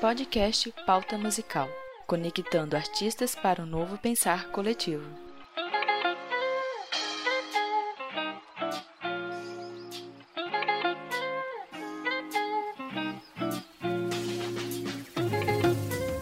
Podcast Pauta Musical conectando artistas para um novo pensar coletivo.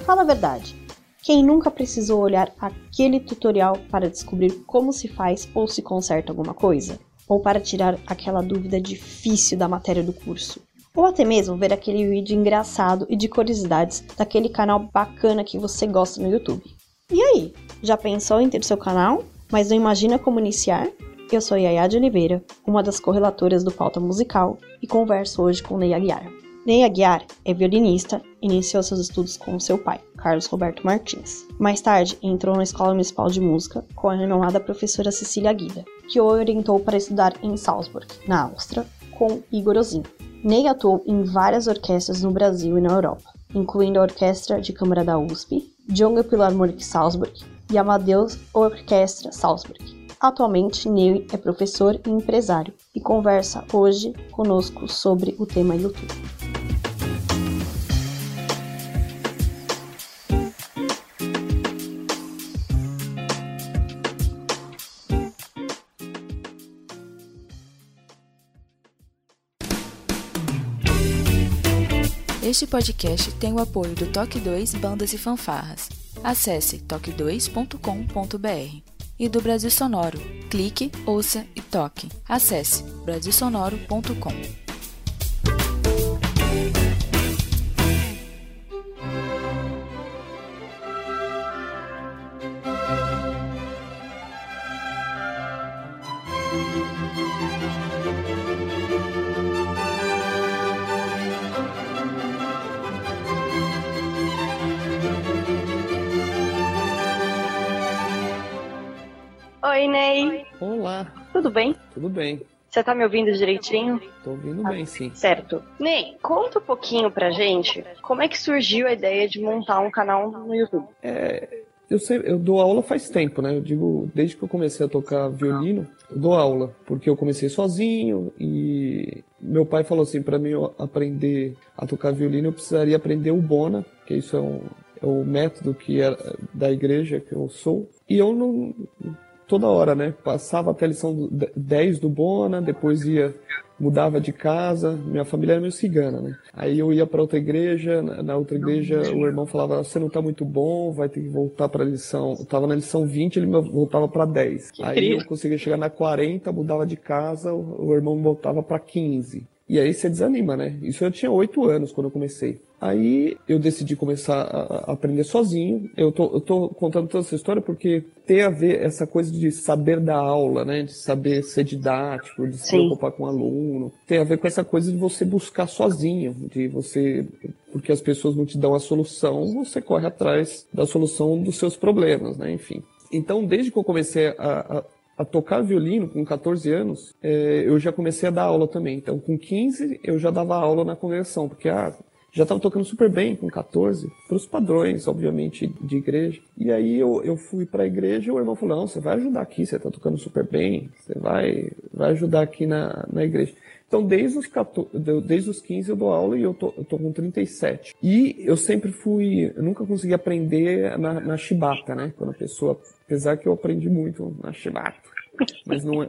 Fala a verdade. Quem nunca precisou olhar aquele tutorial para descobrir como se faz ou se conserta alguma coisa? Ou para tirar aquela dúvida difícil da matéria do curso? Ou até mesmo ver aquele vídeo engraçado e de curiosidades daquele canal bacana que você gosta no YouTube? E aí, já pensou em ter seu canal, mas não imagina como iniciar? Eu sou Yaya de Oliveira, uma das correlatoras do Pauta Musical, e converso hoje com Ney Aguiar. Ney Aguiar é violinista iniciou seus estudos com seu pai, Carlos Roberto Martins. Mais tarde, entrou na Escola Municipal de Música com a renomada professora Cecília Guida, que o orientou para estudar em Salzburg, na Áustria, com Igor Ozin. Ney atuou em várias orquestras no Brasil e na Europa, incluindo a Orquestra de Câmara da USP, Junge Philharmonic Salzburg e Amadeus Orquestra Salzburg. Atualmente, Ney é professor e empresário e conversa hoje conosco sobre o tema YouTube. Este podcast tem o apoio do Toque 2 Bandas e Fanfarras. Acesse toque2.com.br. E do Brasil Sonoro. Clique, ouça e toque. Acesse brasilsonoro.com. Tudo bem? Você tá me ouvindo direitinho? Tô ouvindo bem, sim. Certo. Ney, conta um pouquinho pra gente como é que surgiu a ideia de montar um canal no YouTube. É, eu, sei, eu dou aula faz tempo, né? Eu digo, desde que eu comecei a tocar violino, eu dou aula, porque eu comecei sozinho e meu pai falou assim, para mim eu aprender a tocar violino, eu precisaria aprender o bona, que isso é, um, é o método que é da igreja que eu sou. E eu não toda hora, né? Passava até a lição do- 10 do Bona, depois ia mudava de casa, minha família era meio cigana, né? Aí eu ia para outra igreja, na outra igreja o irmão falava: "Você não tá muito bom, vai ter que voltar para a lição". Eu tava na lição 20, ele voltava para 10. Que Aí incrível. eu conseguia chegar na 40, mudava de casa, o irmão voltava para 15. E aí você desanima, né? Isso eu tinha 8 anos quando eu comecei. Aí eu decidi começar a aprender sozinho. Eu tô, eu tô contando toda essa história porque tem a ver essa coisa de saber dar aula, né? De saber ser didático, de se Sim. preocupar com o aluno. Tem a ver com essa coisa de você buscar sozinho, de você. Porque as pessoas não te dão a solução, você corre atrás da solução dos seus problemas, né? Enfim. Então, desde que eu comecei a, a, a tocar violino com 14 anos, eh, eu já comecei a dar aula também. Então, com 15, eu já dava aula na congregação, porque ah, já estava tocando super bem com 14, para os padrões, obviamente, de igreja. E aí eu, eu fui para a igreja e o irmão falou: Não, você vai ajudar aqui, você está tocando super bem, você vai, vai ajudar aqui na, na igreja. Então, desde os, 14, de- desde os 15 eu dou aula e eu tô, eu tô com 37. E eu sempre fui, eu nunca consegui aprender na, na chibata, né? Quando a pessoa, apesar que eu aprendi muito na chibata, mas não é,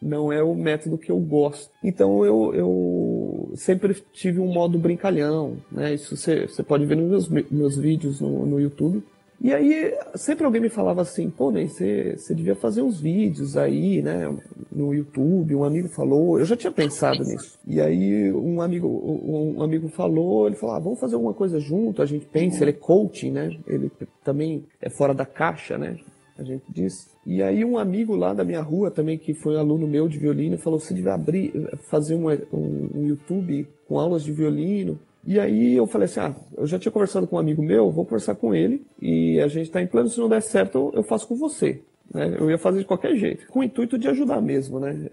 não é o método que eu gosto. Então eu, eu sempre tive um modo brincalhão, né? Isso você, pode ver nos meus, meus vídeos no, no YouTube. E aí sempre alguém me falava assim, pô, Ney, você, devia fazer uns vídeos aí, né? No YouTube, um amigo falou, eu já tinha pensado nisso. E aí um amigo, um amigo falou, ele falou, ah, vamos fazer alguma coisa junto, a gente pensa, ele é coaching, né? Ele também é fora da caixa, né? a gente diz. E aí um amigo lá da minha rua também, que foi um aluno meu de violino, falou, você devia abrir, fazer um, um, um YouTube com aulas de violino. E aí eu falei assim, ah, eu já tinha conversado com um amigo meu, vou conversar com ele, e a gente está em plano, se não der certo, eu faço com você. Né? Eu ia fazer de qualquer jeito, com o intuito de ajudar mesmo, né?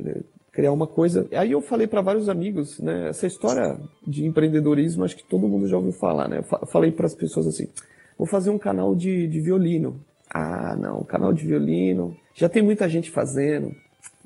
Criar uma coisa. Aí eu falei para vários amigos, né? Essa história de empreendedorismo, acho que todo mundo já ouviu falar, né? Eu fa- falei para as pessoas assim, vou fazer um canal de, de violino. Ah, não, canal de violino. Já tem muita gente fazendo.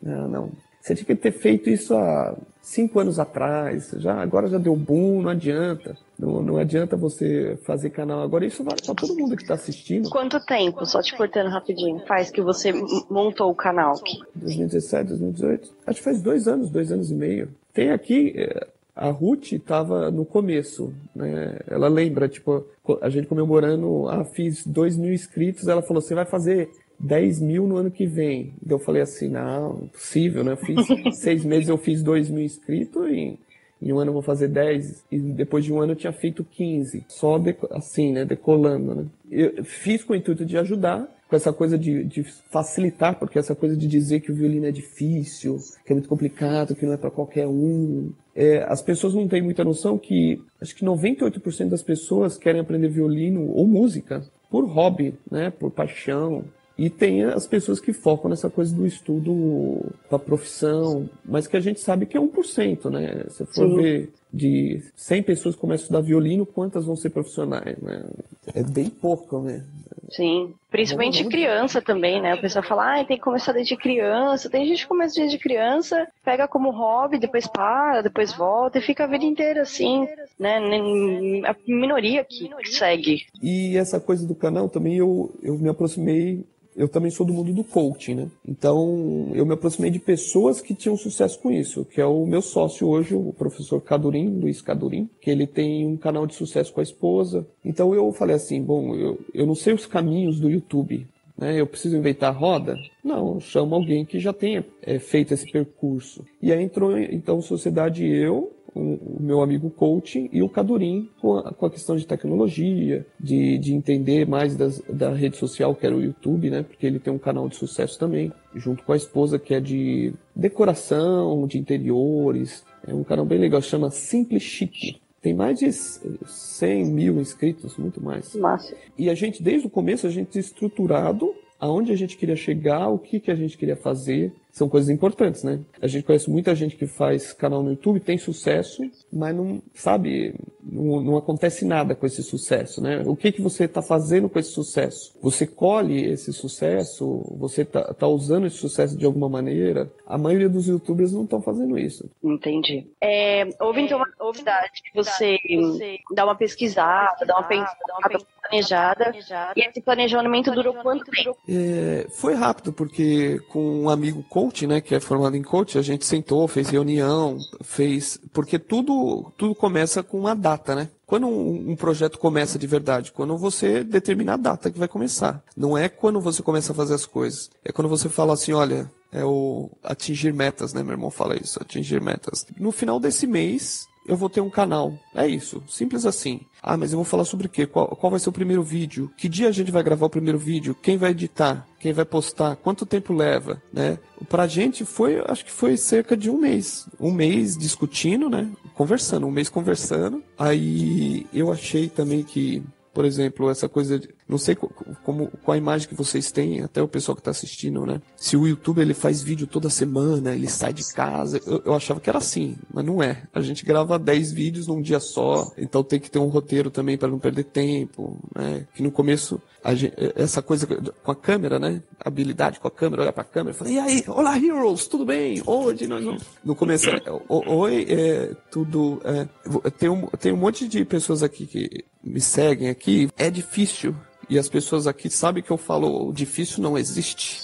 Não, não. Você tinha que ter feito isso há cinco anos atrás, já agora já deu boom, não adianta. Não, não adianta você fazer canal agora. Isso vale para todo mundo que está assistindo. Quanto tempo, só te cortando rapidinho, faz que você montou o canal? 2017, 2018. Acho que faz dois anos, dois anos e meio. Tem aqui, eh, a Ruth estava no começo, né? Ela lembra, tipo, a gente comemorando, ah, fiz dois mil inscritos, ela falou, você vai fazer 10 mil no ano que vem. Eu falei assim, não, impossível, né? Eu fiz seis meses, eu fiz 2 mil inscritos e em um ano eu vou fazer 10, e depois de um ano eu tinha feito 15. Só assim, né? Decolando, né? Eu fiz com o intuito de ajudar, com essa coisa de, de, facilitar, porque essa coisa de dizer que o violino é difícil, que é muito complicado, que não é para qualquer um. É, as pessoas não têm muita noção que acho que 98% das pessoas querem aprender violino ou música por hobby, né? Por paixão. E tem as pessoas que focam nessa coisa do estudo para profissão, mas que a gente sabe que é 1%, né? Se for Sim. ver de 100 pessoas que começam a estudar violino, quantas vão ser profissionais, né? É bem pouco, né? Sim, principalmente vamos, vamos... criança também, né? O pessoal fala, ah, tem que começar desde criança. Tem gente que começa desde criança, pega como hobby, depois para, depois volta e fica a vida inteira assim, né? A minoria que segue. E essa coisa do canal também eu, eu me aproximei eu também sou do mundo do coaching, né? Então, eu me aproximei de pessoas que tinham sucesso com isso, que é o meu sócio hoje, o professor Cadurim, Luiz Cadurim, que ele tem um canal de sucesso com a esposa. Então, eu falei assim, bom, eu, eu não sei os caminhos do YouTube, né? Eu preciso inventar roda? Não, chamo alguém que já tenha é, feito esse percurso. E aí entrou, então, Sociedade Eu, o, meu amigo coaching e o Cadurim com a, com a questão de tecnologia, de, de entender mais das, da rede social que era o YouTube, né? Porque ele tem um canal de sucesso também, junto com a esposa que é de decoração, de interiores. É um canal bem legal, chama Simples Chic. Tem mais de 100 mil inscritos, muito mais. Massa. E a gente, desde o começo, a gente estruturado aonde a gente queria chegar, o que, que a gente queria fazer, são coisas importantes, né? A gente conhece muita gente que faz canal no YouTube, tem sucesso, mas não, sabe, não, não acontece nada com esse sucesso, né? O que que você está fazendo com esse sucesso? Você colhe esse sucesso? Você está tá usando esse sucesso de alguma maneira? A maioria dos YouTubers não estão fazendo isso. Entendi. É, houve então uma novidade que você, você dá uma pesquisada, dá uma pensada, planejada, e esse planejamento durou quanto tempo? É, foi rápido, porque com um amigo coach, né, que é formado em coach, a gente sentou, fez reunião, fez, porque tudo tudo começa com uma data, né? Quando um, um, projeto começa de verdade, quando você determina a data que vai começar. Não é quando você começa a fazer as coisas. É quando você fala assim, olha, é o atingir metas, né? Meu irmão fala isso, atingir metas. No final desse mês, eu vou ter um canal. É isso, simples assim. Ah, mas eu vou falar sobre o quê? Qual, qual vai ser o primeiro vídeo? Que dia a gente vai gravar o primeiro vídeo? Quem vai editar? Quem vai postar? Quanto tempo leva? Né? Pra gente foi, acho que foi cerca de um mês. Um mês discutindo, né? Conversando, um mês conversando. Aí eu achei também que por exemplo, essa coisa de, não sei como qual a imagem que vocês têm, até o pessoal que está assistindo, né? Se o YouTube ele faz vídeo toda semana, ele sai de casa, eu, eu, achava que era assim, mas não é. A gente grava 10 vídeos num dia só, então tem que ter um roteiro também para não perder tempo, né? Que no começo gente, essa coisa com a câmera, né? Habilidade com a câmera, olhar para a câmera, falar, e aí, olá heroes, tudo bem? Hoje nós vamos no começo, é, oi, é, tudo, é, tem um tem um monte de pessoas aqui que me seguem aqui, é difícil. E as pessoas aqui sabem que eu falo, o difícil não existe.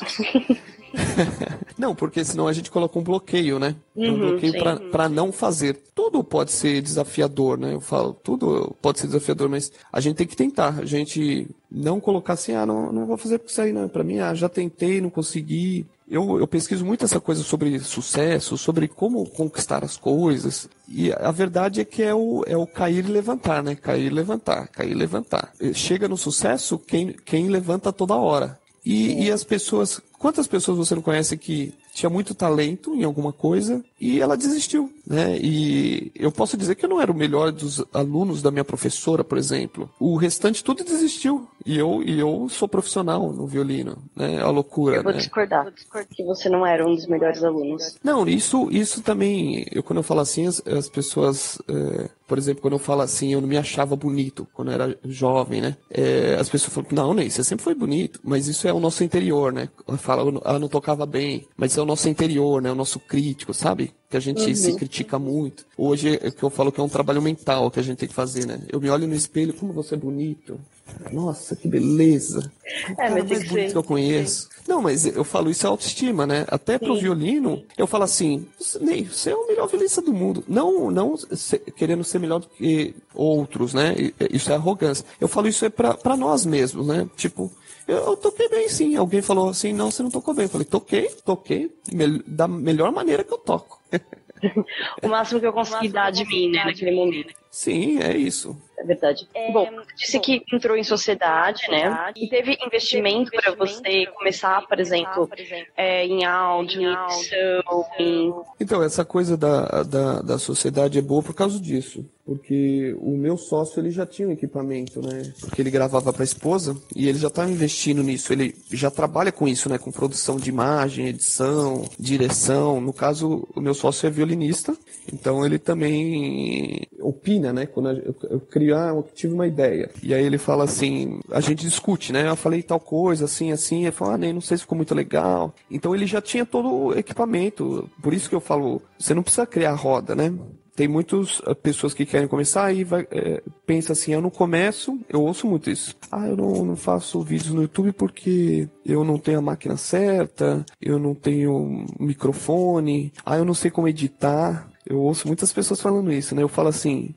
não, porque senão a gente coloca um bloqueio, né? Uhum, um bloqueio para não fazer. Tudo pode ser desafiador, né? Eu falo, tudo pode ser desafiador, mas a gente tem que tentar. A gente não colocar assim, ah, não, não vou fazer porque isso aí, não. Pra mim, ah, já tentei, não consegui. Eu, eu pesquiso muito essa coisa sobre sucesso, sobre como conquistar as coisas. E a verdade é que é o, é o cair e levantar, né? Cair e levantar, cair e levantar. Chega no sucesso quem, quem levanta toda hora. E, e as pessoas, quantas pessoas você não conhece que tinha muito talento em alguma coisa e ela desistiu, né? E eu posso dizer que eu não era o melhor dos alunos da minha professora, por exemplo. O restante tudo desistiu. E eu, e eu sou profissional no violino, né? É a loucura, eu vou né? discordar, vou discordar que você não era um dos melhores alunos. Não, isso, isso também, eu quando eu falo assim, as, as pessoas, é, por exemplo, quando eu falo assim, eu não me achava bonito quando eu era jovem, né? É, as pessoas falam, não, Ney, você sempre foi bonito, mas isso é o nosso interior, né? Fala, ela ah, não tocava bem, mas é o nosso interior, né? O nosso crítico, sabe? Que a gente uhum. se critica muito. Hoje é que eu falo que é um trabalho mental que a gente tem que fazer, né? Eu me olho no espelho, como você é bonito. Nossa, que beleza. O é, cara mais bonito que, eu conheço. Sim. Não, mas eu falo isso é autoestima, né? Até Sim. pro violino, eu falo assim, Ney, você é o melhor violinista do mundo. Não, não querendo ser melhor do que outros, né? Isso é arrogância. Eu falo isso é pra, pra nós mesmos, né? Tipo, eu, eu, toquei bem sim. Alguém falou assim, não, você não tocou bem. Eu falei, toquei, toquei, me, da melhor maneira que eu toco. o máximo que eu consegui dar de mim, né, naquele momento. Sim, é isso. É verdade. É, bom, disse bom, que entrou em sociedade, né? E teve investimento para você começar, por exemplo, é, em áudio, em edição, em... Então, essa coisa da, da, da sociedade é boa por causa disso. Porque o meu sócio, ele já tinha um equipamento, né? Porque ele gravava para a esposa e ele já estava investindo nisso. Ele já trabalha com isso, né? Com produção de imagem, edição, direção. No caso, o meu sócio é violinista. Então, ele também opina, né? Quando eu, eu crio, ah, eu tive uma ideia. E aí ele fala assim, a gente discute, né? Eu falei tal coisa, assim, assim. Ele fala, ah, nem não sei se ficou muito legal. Então ele já tinha todo o equipamento. Por isso que eu falo, você não precisa criar roda, né? tem muitas eh, pessoas que querem começar e vai, é, pensa assim, eu não começo, eu ouço muito isso. Ah, eu não, não faço vídeos no YouTube porque eu não tenho a máquina certa, eu não tenho microfone, ah, eu não sei como editar. Eu ouço muitas pessoas falando isso, né? Eu falo assim,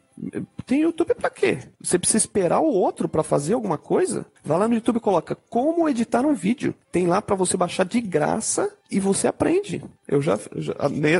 tem YouTube para quê? Você precisa esperar o outro para fazer alguma coisa? Vai lá no YouTube e coloca como editar um vídeo. Tem lá para você baixar de graça e você aprende. Eu já, já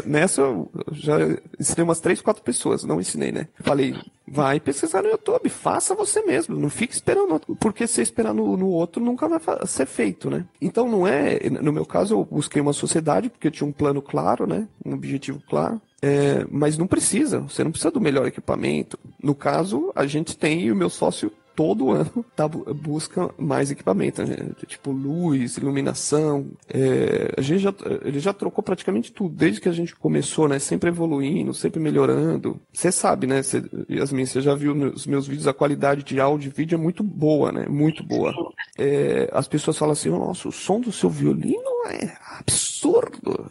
nessa eu já ensinei umas três, quatro pessoas, não ensinei, né? Falei, vai pesquisar no YouTube, faça você mesmo, não fique esperando, porque se esperar no, no outro nunca vai ser feito, né? Então não é, no meu caso eu busquei uma sociedade porque eu tinha um plano claro, né? Um objetivo claro. É, mas não precisa, você não precisa do melhor equipamento. No caso, a gente tem o meu sócio todo ano tá, busca mais equipamento, né? tipo luz, iluminação. É, a gente já, ele já trocou praticamente tudo, desde que a gente começou, né? Sempre evoluindo, sempre melhorando. Você sabe, né, cê, Yasmin, você já viu nos meus vídeos, a qualidade de áudio e vídeo é muito boa, né? Muito boa. É, as pessoas falam assim, nossa, o som do seu violino é absurdo.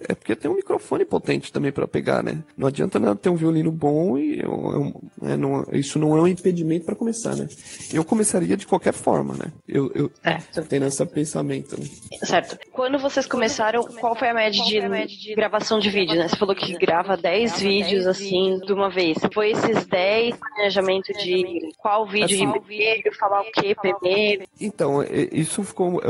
É porque tem um microfone potente também para pegar, né? Não adianta nada ter um violino bom e eu, é, não, isso não é um impedimento para começar, né? Eu começaria de qualquer forma, né? Eu, eu certo. tenho esse pensamento. Né? Certo. Quando vocês começaram, qual foi a média de, de gravação de vídeo, né? Você falou que grava 10 vídeos assim de uma vez. Foi esses 10 planejamento de qual vídeo assim, primeiro, falar o que primeiro? Então, isso ficou.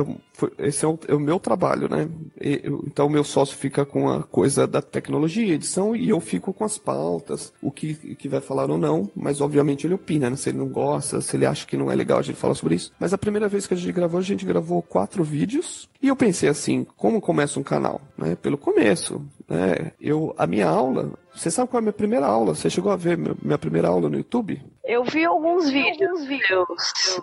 Esse é o, é o meu trabalho, né? Eu, então, meu sócio fica com a coisa da tecnologia, edição, e eu fico com as pautas, o que, que vai falar ou não, mas obviamente ele opina, né? Se ele não gosta, se ele acha que não é legal a gente falar sobre isso. Mas a primeira vez que a gente gravou, a gente gravou quatro vídeos, e eu pensei assim, como começa um canal? Né? Pelo começo, né? Eu, a minha aula, você sabe qual é a minha primeira aula? Você chegou a ver minha primeira aula no YouTube? Eu vi alguns vídeos.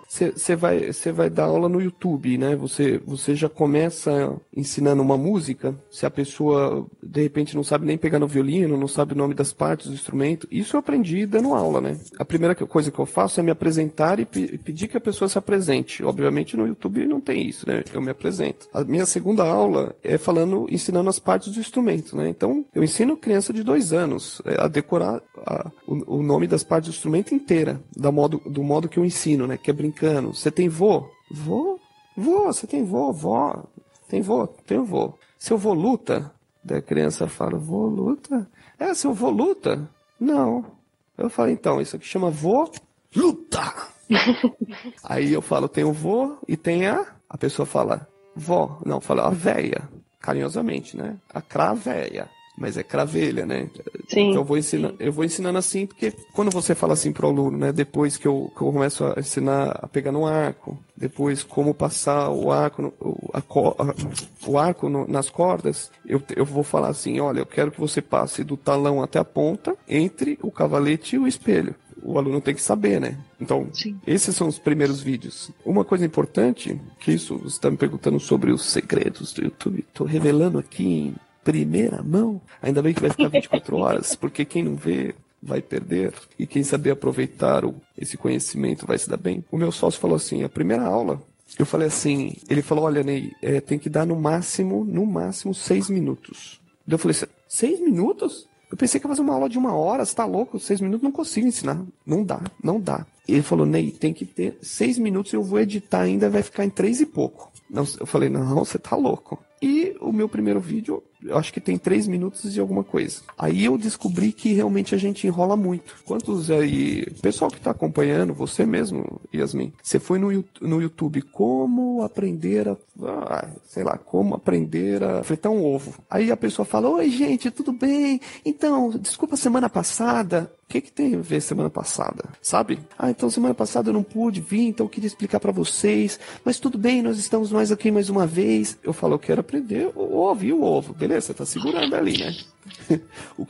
Você vai, você vai dar aula no YouTube, né? Você, você já começa ensinando uma música. Se a pessoa de repente não sabe nem pegar no violino, não sabe o nome das partes do instrumento, isso eu aprendi dando aula, né? A primeira coisa que eu faço é me apresentar e pedir que a pessoa se apresente. Obviamente no YouTube não tem isso, né? Eu me apresento. A minha segunda aula é falando, ensinando as partes do instrumento, né? Então eu ensino criança de dois anos é, a decorar a, o, o, nome das partes do instrumento inteira, da modo, do modo que eu ensino, né? Que é brincando. Você tem vô? Vô? Vô, você tem vô, vó. Tem vô? Tenho vô. Seu vô luta? Da criança fala, vô luta? É, seu vô luta? Não. Eu falo, então, isso aqui chama vô luta. Aí eu falo, tem o vô e tem a. A pessoa fala, vó. Não, fala a véia. Carinhosamente, né? A cravéia mas é cravelha, né? Sim. Então eu vou, ensinar, eu vou ensinando assim, porque quando você fala assim pro aluno, né? Depois que eu, que eu começo a ensinar a pegar no arco, depois como passar o arco, no, o, a, o arco no, nas cordas, eu, eu vou falar assim, olha, eu quero que você passe do talão até a ponta, entre o cavalete e o espelho o aluno tem que saber, né? Então, Sim. esses são os primeiros vídeos. Uma coisa importante, que isso, você está me perguntando sobre os segredos do YouTube, estou revelando aqui em primeira mão. Ainda bem que vai ficar 24 horas, porque quem não vê vai perder. E quem saber aproveitar o, esse conhecimento vai se dar bem. O meu sócio falou assim: a primeira aula. Eu falei assim, ele falou, olha, Ney, é, tem que dar no máximo, no máximo, seis minutos. Eu falei, seis minutos? Eu pensei que ia fazer uma aula de uma hora, você tá louco? Seis minutos não consigo ensinar. Não dá, não dá. Ele falou, Ney, tem que ter seis minutos, eu vou editar ainda, vai ficar em três e pouco. Eu falei, não, você tá louco. E o meu primeiro vídeo, eu acho que tem três minutos e alguma coisa. Aí eu descobri que realmente a gente enrola muito. Quantos aí, pessoal que tá acompanhando, você mesmo, Yasmin, você foi no, no YouTube como aprender a, ah, sei lá, como aprender a fritar um ovo. Aí a pessoa fala, oi gente, tudo bem? Então, desculpa semana passada, o que, que tem a ver semana passada? Sabe? Ah, então semana passada eu não pude vir, então eu queria explicar para vocês. Mas tudo bem, nós estamos mais aqui mais uma vez. Eu falo, eu quero aprender o ovo e o ovo. Beleza, você tá segurando ali, né? o,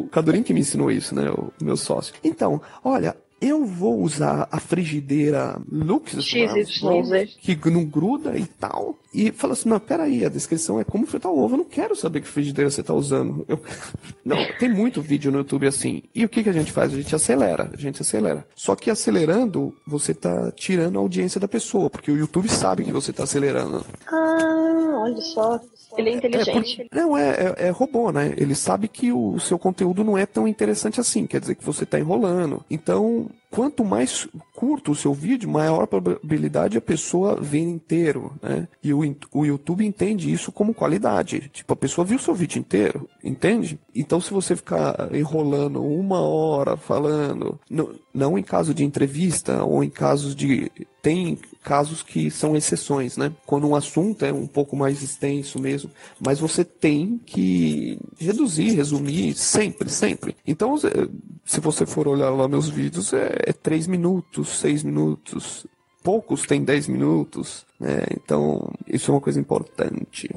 o Cadorim que me ensinou isso, né? O meu sócio. Então, olha, eu vou usar a frigideira Lux, que não gruda e tal. E fala assim, não, peraí, a descrição é como fritar o ovo. Eu não quero saber que frigideira você está usando. Eu... Não, tem muito vídeo no YouTube assim. E o que, que a gente faz? A gente acelera, a gente acelera. Só que acelerando, você está tirando a audiência da pessoa, porque o YouTube sabe que você está acelerando. Ah, olha só. Ele é, inteligente. É porque, não, é, é, é, robô, né? Ele sabe que o, o seu conteúdo não é tão interessante assim. Quer dizer que você está enrolando. Então, quanto mais curto o seu vídeo, maior a probabilidade a pessoa ver inteiro, né? E o, o YouTube entende isso como qualidade. Tipo, a pessoa viu o seu vídeo inteiro, entende? Então, se você ficar enrolando uma hora falando, não, não em caso de entrevista ou em casos de tem casos que são exceções, né? Quando um assunto é um pouco mais extenso mesmo, mas você tem que reduzir, resumir sempre, sempre. Então, se você for olhar lá meus vídeos, é, é 3 minutos, 6 minutos. Poucos têm 10 minutos, né? Então, isso é uma coisa importante.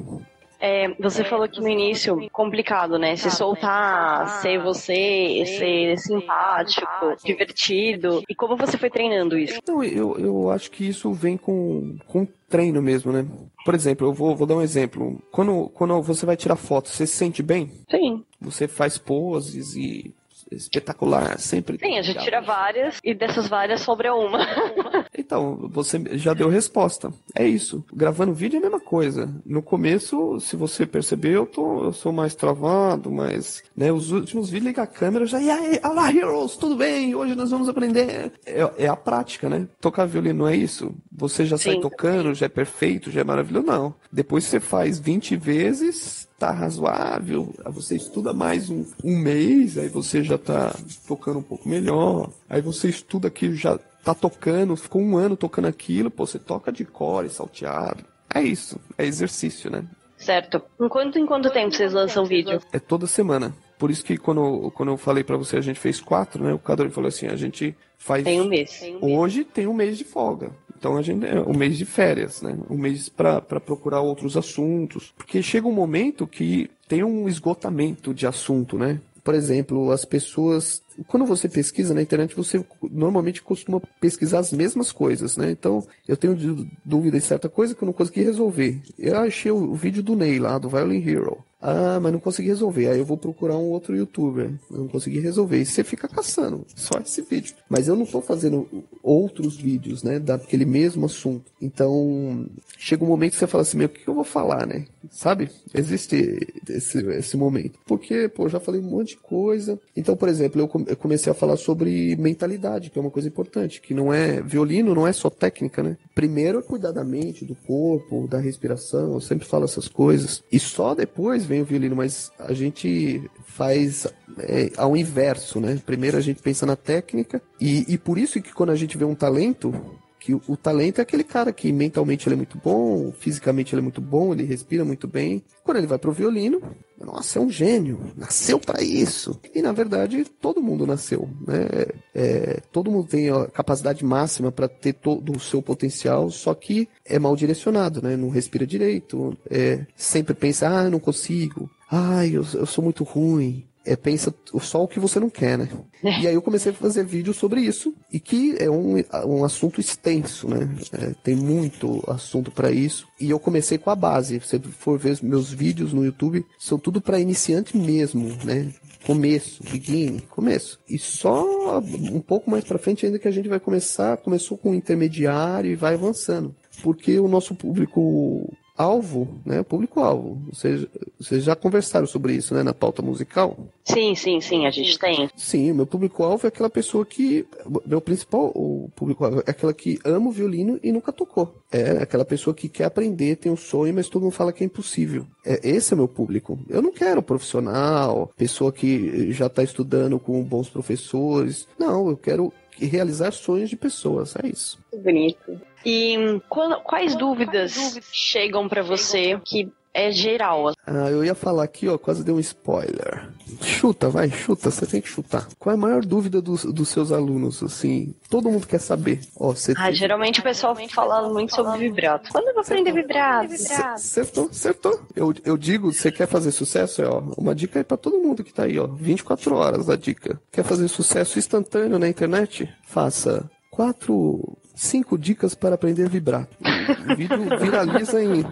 É, você falou que no início complicado, né? Se soltar, ser você, ser simpático, divertido. E como você foi treinando isso? Não, eu, eu acho que isso vem com, com treino mesmo, né? Por exemplo, eu vou, vou dar um exemplo. Quando, quando você vai tirar foto, você se sente bem? Sim. Você faz poses e espetacular, sempre. Sim, a gente tira várias e dessas várias sobra uma. então, você já deu resposta. É isso. Gravando vídeo é a mesma coisa. No começo, se você perceber, eu, tô, eu sou mais travado, mas né, os últimos vídeos liga a câmera já. E aí, olá, Heroes, tudo bem? Hoje nós vamos aprender. É, é a prática, né? Tocar violino é isso? Você já Sim, sai tocando, já é perfeito, já é maravilhoso. Não. Depois você faz 20 vezes tá razoável, aí você estuda mais um, um mês, aí você já tá tocando um pouco melhor, aí você estuda aquilo, já tá tocando, ficou um ano tocando aquilo, pô, você toca de core, salteado. É isso, é exercício, né? Certo. Em quanto, em quanto tempo vocês lançam vídeo? É toda semana. Por isso que quando, quando eu falei para você, a gente fez quatro, né? O Cadore falou assim, a gente faz... Tem um mês. Hoje tem um mês de folga. Então a gente é um mês de férias, né? Um mês para procurar outros assuntos, porque chega um momento que tem um esgotamento de assunto, né? Por exemplo, as pessoas quando você pesquisa na internet, você normalmente costuma pesquisar as mesmas coisas, né? Então, eu tenho dúvida em certa coisa que eu não consegui resolver. Eu achei o vídeo do Ney lá, do Violin Hero. Ah, mas não consegui resolver. Aí eu vou procurar um outro youtuber. Não consegui resolver. E você fica caçando. Só esse vídeo. Mas eu não tô fazendo outros vídeos, né? Daquele mesmo assunto. Então, chega um momento que você fala assim, meu, o que eu vou falar, né? Sabe? Existe esse, esse momento. Porque, pô, já falei um monte de coisa. Então, por exemplo, eu, eu comecei a falar sobre mentalidade, que é uma coisa importante. Que não é. Violino não é só técnica, né? Primeiro é cuidar da mente, do corpo, da respiração. Eu sempre falo essas coisas. E só depois vem o violino, mas a gente faz é, ao inverso, né? Primeiro a gente pensa na técnica e, e por isso que quando a gente vê um talento, que o, o, talento é aquele cara que mentalmente ele é muito bom, fisicamente ele é muito bom, ele respira muito bem. Quando ele vai pro violino, nossa, é um gênio, nasceu para isso. E na verdade, todo mundo nasceu, né? É, todo mundo tem a capacidade máxima para ter todo o seu potencial, só que é mal direcionado, né? Não respira direito, é, sempre pensa, ah, eu não consigo, ai, eu, eu sou muito ruim, é, pensa só o que você não quer, né? É. E aí eu comecei a fazer vídeos sobre isso, e que é um, um assunto extenso, né? É, tem muito assunto para isso. E eu comecei com a base. Se você for ver meus vídeos no YouTube, são tudo para iniciante mesmo, né? Começo, beginning, começo. E só um pouco mais para frente ainda que a gente vai começar, começou com o intermediário e vai avançando. Porque o nosso público alvo, né? Público-alvo. Vocês, vocês já conversaram sobre isso, né? Na pauta musical? Sim, sim, sim, a gente tem. Sim, meu público-alvo é aquela pessoa que. Meu principal o público-alvo é aquela que ama o violino e nunca tocou. É aquela pessoa que quer aprender, tem um sonho, mas todo mundo fala que é impossível. É, esse é meu público. Eu não quero profissional, pessoa que já está estudando com bons professores. Não, eu quero realizar sonhos de pessoas, é isso. Bonito. E quando, quais, dúvidas quais dúvidas chegam para você que é geral? Ah, eu ia falar aqui, ó, quase deu um spoiler. Chuta, vai, chuta, você tem que chutar. Qual é a maior dúvida dos, dos seus alunos, assim? Todo mundo quer saber. Ó, você ah, tem... geralmente o pessoal fala muito sobre vibrato. Quando eu vou aprender vibrato? Acertou, acertou. Eu, eu digo, você quer fazer sucesso? É, ó, uma dica aí pra todo mundo que tá aí, ó. 24 horas a dica. Quer fazer sucesso instantâneo na internet? Faça quatro cinco dicas para aprender vibrato. O vídeo viraliza em,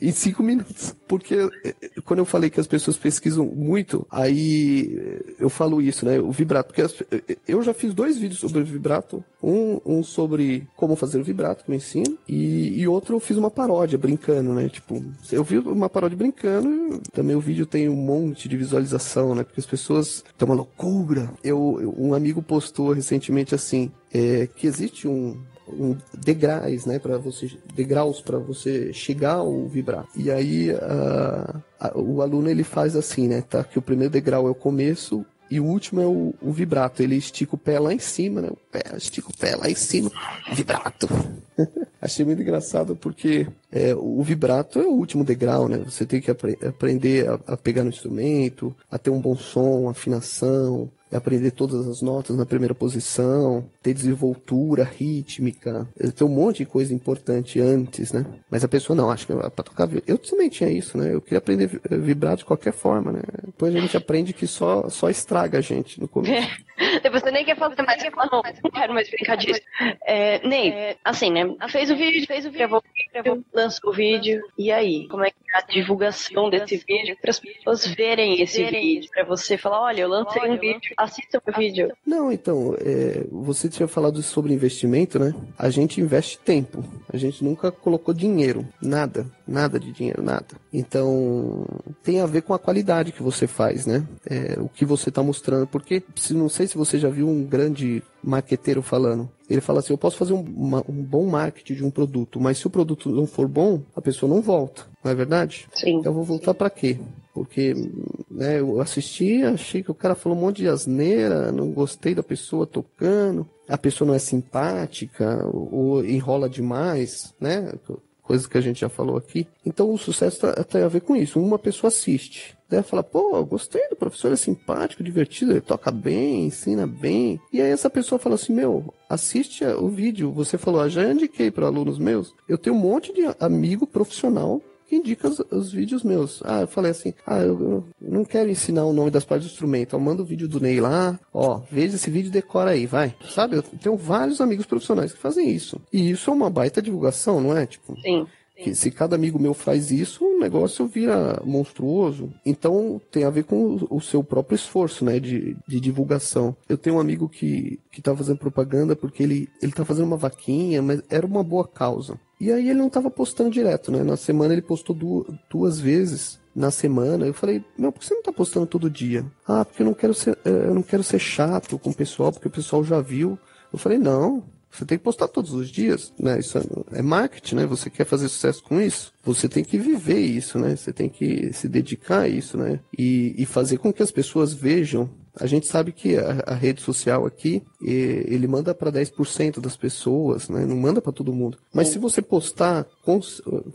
em cinco minutos. Porque eh, quando eu falei que as pessoas pesquisam muito, aí eh, eu falo isso, né? O vibrato. Porque as, eh, eu já fiz dois vídeos sobre vibrato. Um, um sobre como fazer vibrato, que eu ensino. E, e outro eu fiz uma paródia, brincando, né? Tipo, eu vi uma paródia brincando. Também o vídeo tem um monte de visualização, né? Porque as pessoas estão uma loucura. Eu, um amigo postou recentemente assim, é, que existe um, um degraus, né, para você degraus para você chegar ao vibrar. E aí a, a, o aluno ele faz assim, né, tá? Que o primeiro degrau é o começo e o último é o, o, vibrato. Ele estica o pé lá em cima, né? O pé, estica o pé lá em cima, vibrato. Achei muito engraçado porque é, o vibrato é o último degrau, né? Você tem que apre aprender a, a, pegar no instrumento, a ter um bom som, afinação, aprender todas as notas na primeira posição, ter desenvoltura rítmica, ter um monte de coisa importante antes, né? Mas a pessoa não, acho que é para tocar. Eu também tinha isso, né? Eu queria aprender vibrar de qualquer forma, né? Depois a gente aprende que só, só estraga a gente no começo. Depois você nem quer fazer mais, você fala, não, não quero mais brincar disso. É, Ney, é, assim, né? Fez o vídeo, fez o vídeo, gravou o vídeo, lançou o vídeo, e aí? Como é que é a divulgação desse vídeo para as pessoas verem esse vídeo? Para você falar, olha, eu lancei um vídeo, assista o vídeo. Não, então, é, você tinha falado sobre investimento, né? A gente investe tempo. A gente nunca colocou dinheiro. Nada. Nada de dinheiro, nada. Então, tem a ver com a qualidade que você faz, né? É, o que você está mostrando. Porque, se, não sei se você já viu um grande marqueteiro falando. Ele fala assim: eu posso fazer um, uma, um, bom marketing de um produto, mas se o produto não for bom, a pessoa não volta. Não é verdade? Sim. Então eu vou voltar para quê? Porque né, eu assisti, achei que o cara falou um monte de asneira, não gostei da pessoa tocando, a pessoa não é simpática, ou, ou enrola demais, né? Coisas que a gente já falou aqui. Então o sucesso tá, tem a ver com isso. Uma pessoa assiste, Daí fala, pô, gostei do professor, é simpático, divertido, ele toca bem, ensina bem. E aí essa pessoa fala assim, meu, assiste o vídeo. Você falou, ah, já indiquei para alunos meus. Eu tenho um monte de amigo profissional que indica os, os, vídeos meus. Ah, eu falei assim, ah, eu, eu, não quero ensinar o nome das partes do instrumento. Eu mando o vídeo do Ney lá, ó, veja esse vídeo e decora aí, vai. Sabe, eu tenho vários amigos profissionais que fazem isso. E isso é uma baita divulgação, não é? Tipo, Sim. Que se cada amigo meu faz isso, o negócio vira monstruoso. Então tem a ver com o, seu próprio esforço, né, de, de divulgação. Eu tenho um amigo que, que tá fazendo propaganda porque ele, ele tá fazendo uma vaquinha, mas era uma boa causa. E aí ele não tava postando direto, né? Na semana ele postou duas, duas vezes na semana. Eu falei, meu, por que você não tá postando todo dia? Ah, porque eu não quero ser, eh, eu não quero ser chato com o pessoal, porque o pessoal já viu. Eu falei, não, você tem que postar todos os dias, né? Isso é, é marketing, né? Você quer fazer sucesso com isso? Você tem que viver isso, né? Você tem que se dedicar a isso, né? E, e fazer com que as pessoas vejam A gente sabe que a, a rede social aqui, ele manda para 10% das pessoas, né? Não manda para todo mundo. Mas se você postar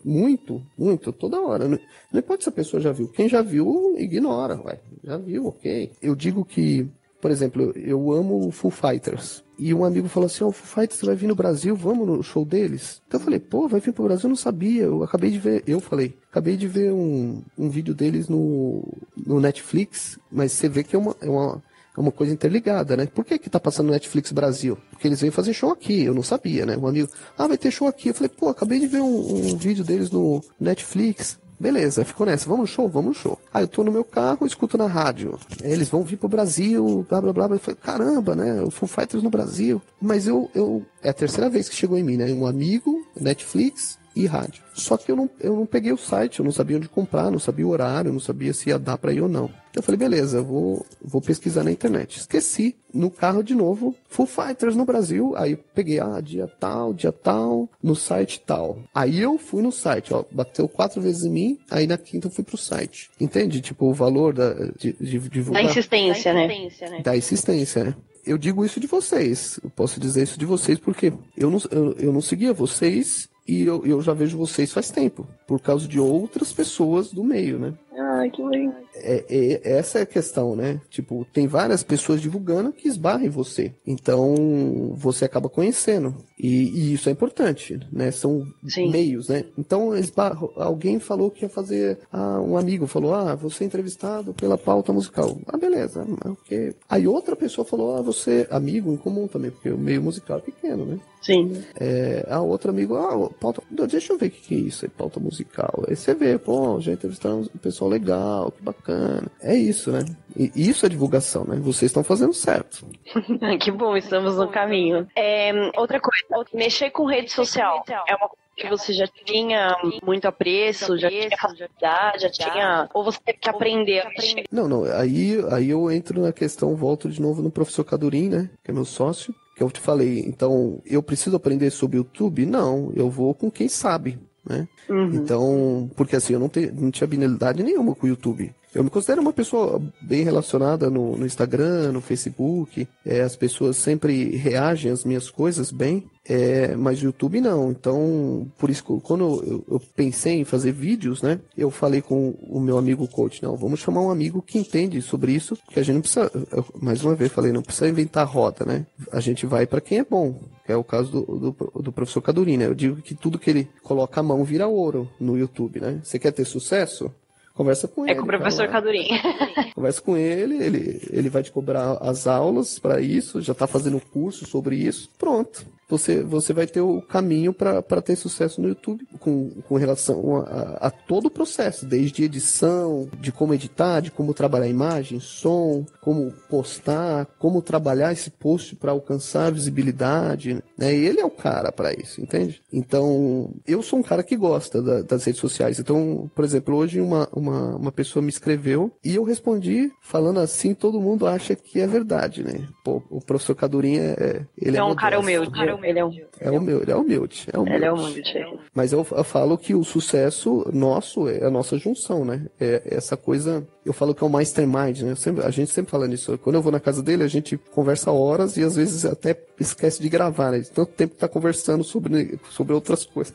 muito, muito, toda hora, não, importa se a pessoa já viu. Quem já viu, ignora, ué. Já viu, ok. Eu digo que por exemplo, eu amo o Foo Fighters. E um amigo falou assim: Ó, oh, o Foo Fighters vai vir no Brasil, vamos no show deles? Então eu falei: pô, vai vir pro Brasil? Eu não sabia. Eu acabei de ver, eu falei, acabei de ver um, um vídeo deles no, no Netflix, mas você vê que é uma, é uma, é uma coisa interligada, né? Por que que tá passando Netflix Brasil? Porque eles vêm fazer show aqui, eu não sabia, né? Um amigo, ah, vai ter show aqui. Eu falei, pô, acabei de ver um, um vídeo deles no Netflix. Beleza, ficou nessa. Vamos show? Vamos show. Aí eu tô no meu carro, escuto na rádio. Eles vão vir pro Brasil, blá blá blá. Eu falei, caramba, né? O Full Fighters no Brasil. Mas eu, eu. É a terceira vez que chegou em mim, né? Um amigo, Netflix, e rádio. Só que eu não, eu não peguei o site, eu não sabia onde comprar, não sabia o horário, não sabia se ia dar para ir ou não. Eu falei, beleza, eu vou, vou pesquisar na internet. Esqueci, no carro de novo, Full Fighters no Brasil. Aí peguei, ah, dia tal, dia tal, no site tal. Aí eu fui no site, ó, bateu quatro vezes em mim, aí na quinta eu fui pro site. Entende? Tipo, o valor da, de, de divulgar. Da insistência, né? Da insistência, né? eu digo isso de vocês. Eu posso dizer isso de vocês porque eu não, eu, eu não seguia vocês e eu, eu já vejo vocês faz tempo, por causa de outras pessoas do meio, né? Ah, que legal. É, é, essa é a questão, né? Tipo, tem várias pessoas divulgando que esbarram em você. Então, você acaba conhecendo. E, e isso é importante, né? São Sim. meios, né? Então, esbarro, alguém falou que ia fazer. Ah, um amigo falou: Ah, você é entrevistado pela pauta musical. Ah, beleza. Ok. Aí outra pessoa falou: Ah, você. Amigo em comum também, porque o meio musical é pequeno, né? Sim. É, a outra amigo, ah, pauta. Deixa eu ver o que, que é isso, é pauta musical. Aí você vê, pô, já entrevistamos um pessoal legal, que bacana. É isso, né? E isso é divulgação, né? Vocês estão fazendo certo. que bom, estamos no caminho. É, outra coisa, mexer com rede social é uma coisa que você já tinha muito apreço, já tinha facilidade, já tinha. Ou você teve que aprender Não, não. Aí, aí eu entro na questão, volto de novo no professor Cadurim, né? Que é meu sócio. Que eu te falei, então, eu preciso aprender sobre o YouTube? Não, eu vou com quem sabe né? Uhum. Então, porque assim, eu não, te, não tinha habilidade nenhuma com o YouTube. Eu me considero uma pessoa bem relacionada no, no Instagram, no Facebook. É, as pessoas sempre reagem às minhas coisas bem, é, mas o YouTube não. Então, por isso, quando eu, eu, pensei em fazer vídeos, né? Eu falei com o meu amigo coach, não, vamos chamar um amigo que entende sobre isso, que a gente não precisa, eu, mais uma vez falei, não precisa inventar roda, né? A gente vai para quem é bom, que é o caso do, do, do professor Cadurina. Eu digo que tudo que ele coloca a mão vira ouro no YouTube, né? Você quer ter sucesso? Conversa com é ele. É com o professor Cadurim. Conversa com ele, ele, ele vai te cobrar as aulas para isso, já está fazendo curso sobre isso. Pronto você, você vai ter o caminho para ter sucesso no YouTube com, com relação a, a, todo o processo, desde edição, de como editar, de como trabalhar imagem, som, como postar, como trabalhar esse post para alcançar visibilidade. Né? ele é o cara para isso, entende? Então, eu sou um cara que gosta da, das redes sociais. Então, por exemplo, hoje uma, uma, uma pessoa me escreveu e eu respondi falando assim, todo mundo acha que é verdade, né? Pô, o professor Cadurinha é. Ele é, é um cara humilde. Ele é, um... é humilde. É humilde. É humilde. Ele é humilde. Mas eu, eu, falo que o sucesso nosso é a nossa junção, né? É essa coisa. Eu falo que é o mastermind, né? Sempre, a gente sempre fala nisso. Quando eu vou na casa dele, a gente conversa horas e às vezes até esquece de gravar, né? Tanto tempo que tá conversando sobre, sobre outras coisas.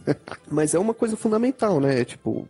Mas é uma coisa fundamental, né? Tipo,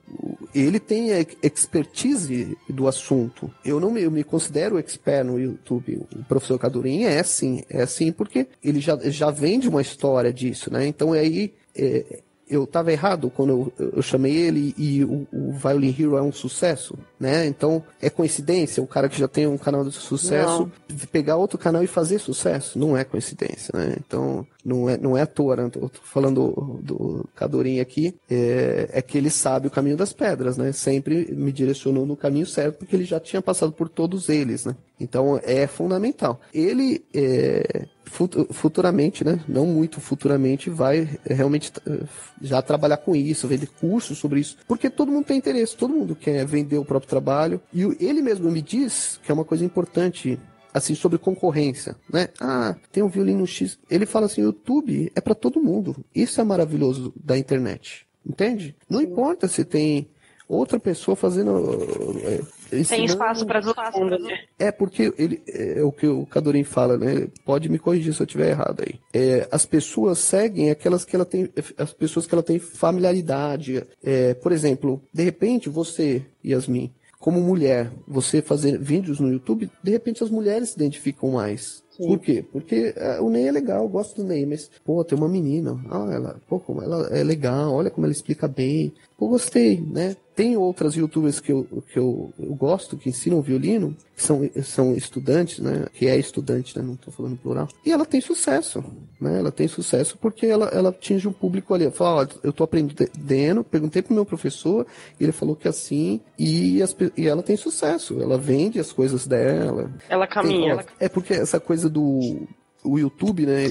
ele tem expertise do assunto. Eu não me, eu me considero expert no YouTube. O professor Cadurim é assim, é assim porque ele já, já vem de uma história disso, né? Então aí é, eu estava errado quando eu, eu, chamei ele e o, o, Violin Hero é um sucesso, né? Então é coincidência o cara que já tem um canal de sucesso não. pegar outro canal e fazer sucesso? Não é coincidência, né? Então não é, não é à toa, né? Eu tô falando do, do Cadorim aqui, é, é, que ele sabe o caminho das pedras, né? Sempre me direcionou no caminho certo porque ele já tinha passado por todos eles, né? Então é fundamental. Ele é, futuramente, né? Não muito futuramente, vai realmente eh, já trabalhar com isso, vender cursos sobre isso, porque todo mundo tem interesse, todo mundo quer vender o próprio trabalho. E ele mesmo me diz que é uma coisa importante assim sobre concorrência, né? Ah, tem um violino X. Ele fala assim, YouTube é para todo mundo. Isso é maravilhoso da internet, entende? Não importa se tem outra pessoa fazendo. É, Tem espaço para. Né? É, porque ele, é, o que o Cadorim fala, né? Pode me corrigir se eu estiver errado aí. É, as pessoas seguem aquelas que ela tem. As pessoas que ela tem familiaridade. É, por exemplo, de repente você, Yasmin, como mulher, você fazer vídeos no YouTube, de repente as mulheres se identificam mais. Sim. Por quê? Porque uh, o Ney é legal, eu gosto do Ney, mas, pô, tem uma menina, ah, ela, pô, como ela é legal, olha como ela explica bem. Pô, gostei, né? Tem outras youtubers que eu, que eu, eu gosto, que ensinam violino, que são, são estudantes, né? Que é estudante, né? Não estou falando plural. E ela tem sucesso, né? Ela tem sucesso porque ela, ela atinge um público ali. Fala, ó, eu estou aprendendo, perguntei pro meu professor, ele falou que é assim, e, as, e ela tem sucesso. Ela vende as coisas dela. Ela caminha. Tem, é porque essa coisa do o YouTube, né,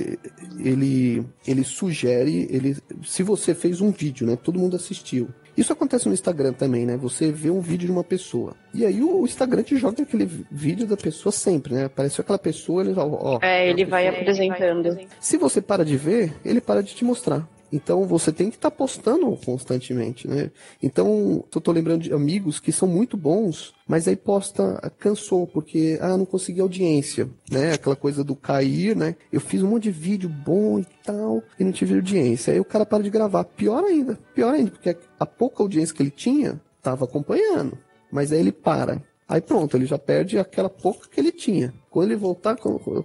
ele, ele sugere, ele, se você fez um vídeo, né, todo mundo assistiu, isso acontece no Instagram também, né? Você vê um vídeo de uma pessoa. E aí o Instagram te joga aquele vídeo da pessoa sempre, né? Apareceu aquela pessoa, ele, ó, É, ele vai apresentando. Se você para de ver, ele para de te mostrar. Então você tem que estar tá postando constantemente, né? Então, eu tô lembrando de amigos que são muito bons, mas aí posta, cansou, porque, ah, não consegui audiência, né? Aquela coisa do cair, né? Eu fiz um monte de vídeo bom e tal, e não tive audiência. Aí o cara para de gravar. Pior ainda, pior ainda, porque a pouca audiência que ele tinha, tava acompanhando. Mas aí ele para. Aí pronto, ele já perde aquela pouca que ele tinha. Quando ele voltar,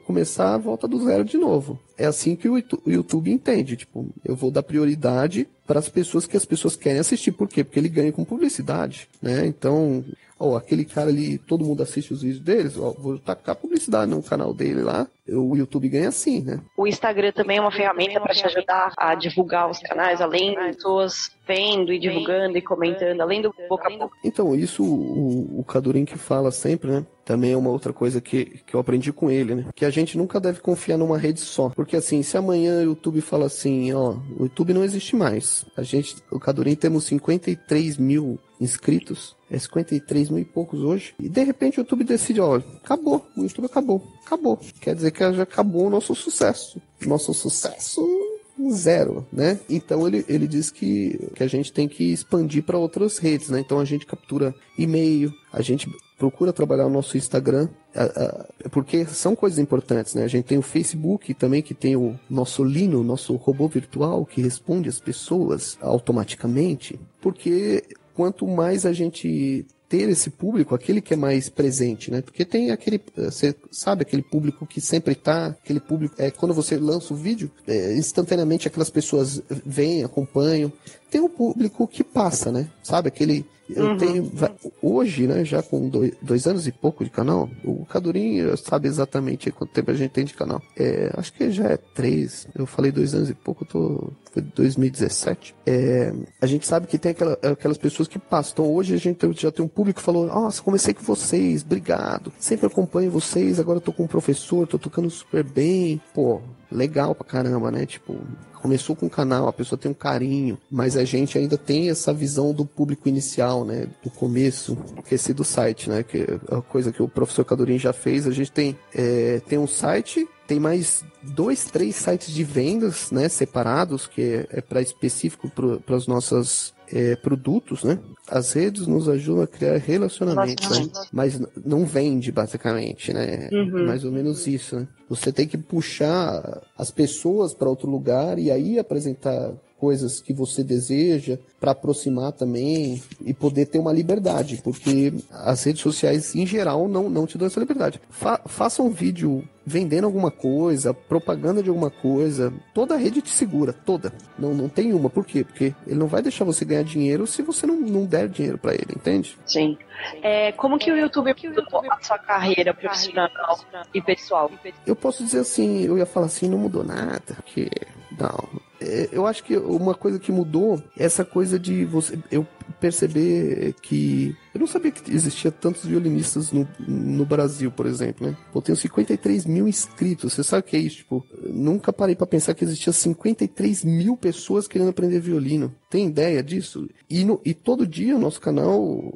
começar, volta do zero de novo. É assim que o YouTube entende. Tipo, eu vou dar prioridade para as pessoas que as pessoas querem assistir. Por quê? Porque ele ganha com publicidade, né? Então, ó, aquele cara ali, todo mundo assiste os vídeos deles, ó, vou tacar publicidade no canal dele lá. O YouTube ganha assim, né? O Instagram também é uma ferramenta para te ajudar a divulgar os canais, além de pessoas vendo e divulgando e comentando, além do boca a boca. Então, isso o, o que fala sempre, né? Também é uma outra coisa que, que eu aprendi com ele, né? Que a gente nunca deve confiar numa rede só. Porque assim, se amanhã o YouTube fala assim, ó, o YouTube não existe mais. A gente, o Cadurim, temos 53 mil inscritos. É 53 mil e poucos hoje. E de repente o YouTube decide, ó, acabou. O YouTube acabou. Acabou. Quer dizer que já acabou o nosso sucesso. Nosso sucesso zero, né? Então ele, ele diz que, que a gente tem que expandir para outras redes, né? Então a gente captura e-mail, a gente procura trabalhar o nosso Instagram, porque são coisas importantes, né? A gente tem o Facebook também, que tem o nosso Lino, nosso robô virtual, que responde às pessoas automaticamente, porque quanto mais a gente ter esse público, aquele que é mais presente, né? Porque tem aquele, você sabe, aquele público que sempre tá, aquele público, é quando você lança o vídeo, é, instantaneamente aquelas pessoas vêm, acompanham. Tem o público que passa, né? Sabe, aquele eu uhum. tenho. Hoje, né, já com dois, dois, anos e pouco de canal, o Cadurinho sabe exatamente quanto tempo a gente tem de canal. É, acho que já é três. Eu falei dois anos e pouco, tô. Foi 2017. É, a gente sabe que tem aquela, aquelas pessoas que passam. Então hoje a gente já tem um público que falou: Nossa, comecei com vocês, obrigado. Sempre acompanho vocês, agora eu tô com um professor, tô tocando super bem. Pô, legal pra caramba, né? Tipo, começou com o canal, a pessoa tem um carinho, mas a gente ainda tem essa visão do público inicial, né? Do começo, que é do site, né? Que é a coisa que o professor Cadorim já fez. A gente tem, é, tem um site tem mais dois, três sites de vendas, né, separados, que é, é para específico para os nossos é, produtos, né? As redes nos ajudam a criar relacionamentos, né? mas não vende basicamente, né? Uhum. Mais ou menos isso, né? Você tem que puxar as pessoas para outro lugar e aí apresentar coisas que você deseja, para aproximar também e poder ter uma liberdade, porque as redes sociais em geral não, não te dão essa liberdade. Fa faça um vídeo vendendo alguma coisa, propaganda de alguma coisa, toda a rede te segura, toda. Não, não tem uma. Por quê? Porque ele não vai deixar você ganhar dinheiro se você não, não der dinheiro para ele, entende? Sim. É, como que o YouTube mudou a sua carreira profissional e pessoal? Eu posso dizer assim, eu ia falar assim, não mudou nada, porque não, eu acho que uma coisa que mudou é essa coisa de você eu perceber que eu não sabia que existia tantos violinistas no, no Brasil, por exemplo, né? Eu tenho 53 mil inscritos. Você sabe o que é isso? Tipo, nunca parei para pensar que existia 53 mil pessoas querendo aprender violino. Tem ideia disso? E, no, e todo dia o nosso canal,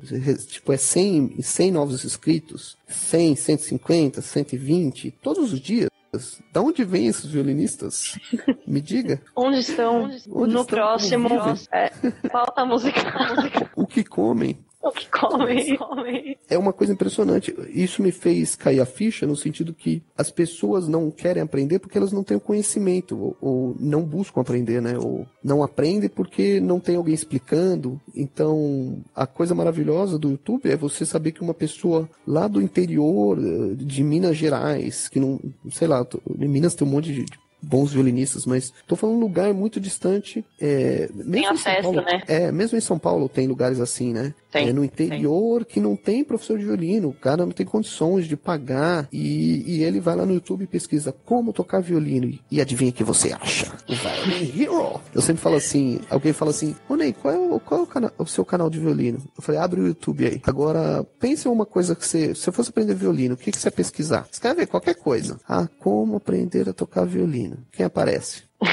tipo, é 100, 100 novos inscritos, 100, 150, 120, todos os dias. Violinistas? Da onde vêm esses violinistas? Me diga. Onde estão? Onde no estão? próximo. É, pauta musical. O que comem? o que comem? É uma coisa impressionante. Isso me fez cair a ficha no sentido que as pessoas não querem aprender porque elas não têm o conhecimento, ou, ou não buscam aprender, né? Ou não aprendem porque não tem alguém explicando. Então, a coisa maravilhosa do YouTube é você saber que uma pessoa lá do interior eh, de Minas Gerais, que não, sei lá, em Minas tem um monte de bons violinistas, mas tô falando um lugar muito distante. É, mesmo em São acesso, Paulo, né? É, mesmo em São Paulo tem lugares assim, né? Tem, é no interior que não tem professor de violino, o cara não tem condições de pagar e, e ele vai lá no YouTube e pesquisa como tocar violino e, e adivinha o que você acha? O Violin Hero. Eu sempre falo assim, alguém fala assim, ô Ney, qual é, o, qual é o, cana- o seu canal de violino? Eu falei, abre o YouTube aí. Agora, pense em uma coisa que você, se você fosse aprender violino, o que, que você ia pesquisar? Escreve qualquer coisa. Ah, como aprender a tocar violino? Quem aparece?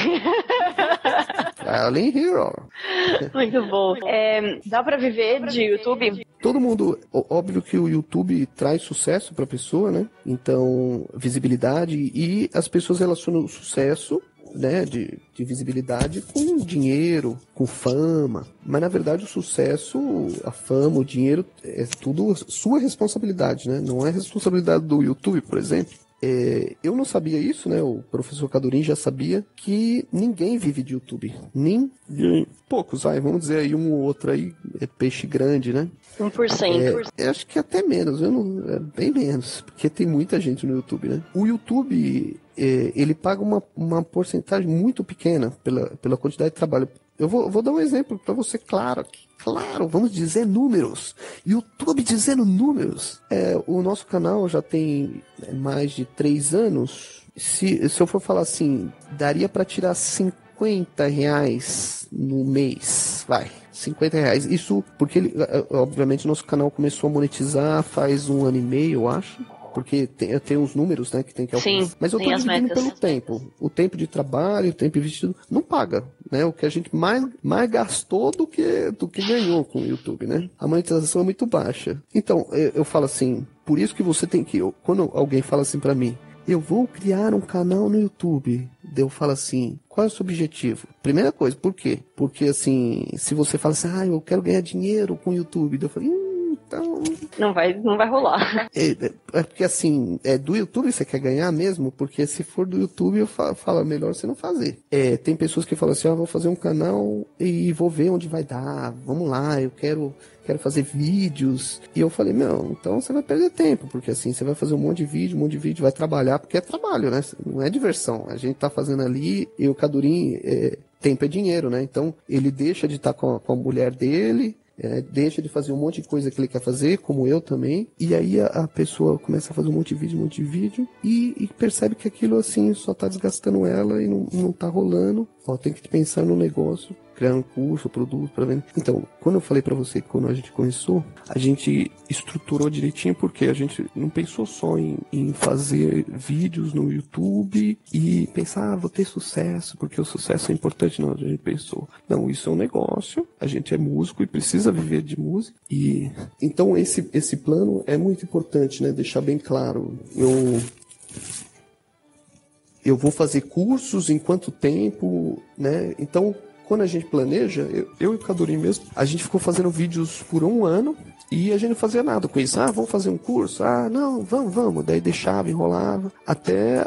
Violin Hero. Muito bom. É, dá pra viver de YouTube? Todo mundo, óbvio que o YouTube traz sucesso para a pessoa, né? Então, visibilidade e as pessoas relacionam o sucesso, né, de, de visibilidade com dinheiro, com fama. Mas na verdade o sucesso, a fama, o dinheiro é tudo sua responsabilidade, né? Não é responsabilidade do YouTube, por exemplo. É, eu não sabia isso, né? O professor Cadurim já sabia que ninguém vive de YouTube. Ninguém. Poucos, vai, vamos dizer aí um ou outro aí, é peixe grande, né? 1%. É, eu acho que até menos, eu não, é bem menos, porque tem muita gente no YouTube, né? O YouTube, é, ele paga uma, uma porcentagem muito pequena pela, pela quantidade de trabalho. Eu vou, vou dar um exemplo para você, claro, aqui. Claro, vamos dizer números. YouTube dizendo números. É, o nosso canal já tem é, mais de três anos. Se, se eu for falar assim, daria para tirar 50 reais no mês, vai. 50 reais. Isso porque, ele, eh, obviamente, nosso canal começou a monetizar faz um ano e meio, eu acho. Porque tem, tem os números, né, que tem que alcançar. Sim, Mas eu tô dividindo pelo tempo. O tempo de trabalho, o tempo investido, não paga, né? O que a gente mais, mais gastou do que, do que ganhou com o YouTube, né? A monetização é muito baixa. Então, eu, eu falo assim, por isso que você tem que... eu- quando alguém fala assim pra mim, eu vou criar um canal no YouTube. Eu falo assim, qual é o seu objetivo? Primeira coisa, por quê? Porque assim, se você fala assim, ah, eu quero ganhar dinheiro com o YouTube, eu falo, então... Não vai, não vai rolar. É, é- é porque assim, é do YouTube você quer ganhar mesmo? Porque se for do YouTube, eu falo, falo, melhor você não fazer. É, tem pessoas que falam assim, ah, vou fazer um canal e vou ver onde vai dar, vamos lá, eu quero quero fazer vídeos. E eu falei, meu, então você vai perder tempo, porque assim, você vai fazer um monte de vídeo, um monte de vídeo, vai trabalhar, porque é trabalho, né? Não é diversão. A gente tá fazendo ali, e o Cadurim, é, tempo é dinheiro, né? Então, ele deixa de estar com, a- com a mulher dele, é, deixa de fazer um monte de coisa que ele quer fazer, como eu também, e aí a, a pessoa começa a fazer um monte de vídeo, um monte de vídeo, e, e percebe que aquilo assim só tá desgastando ela e não, não tá rolando. Ó, tem que pensar no negócio, criar um curso, produto para vender. Então, quando eu falei para você que quando a gente começou, a gente estruturou direitinho porque a gente não pensou só em, em fazer vídeos no YouTube e pensar, ah, vou ter sucesso, porque o sucesso é importante. Não, a gente pensou, não, isso é um negócio, a gente é músico e precisa viver de música. E então esse, esse plano é muito importante, né? Deixar bem claro. Eu eu vou fazer cursos em quanto tempo, né? Então, quando a gente planeja, eu, eu e o Cadurim mesmo, a gente ficou fazendo vídeos por um ano e a gente não fazia nada com isso. Ah, vamos fazer um curso? Ah, não, vamos, vamos. Daí deixava, enrolava, até.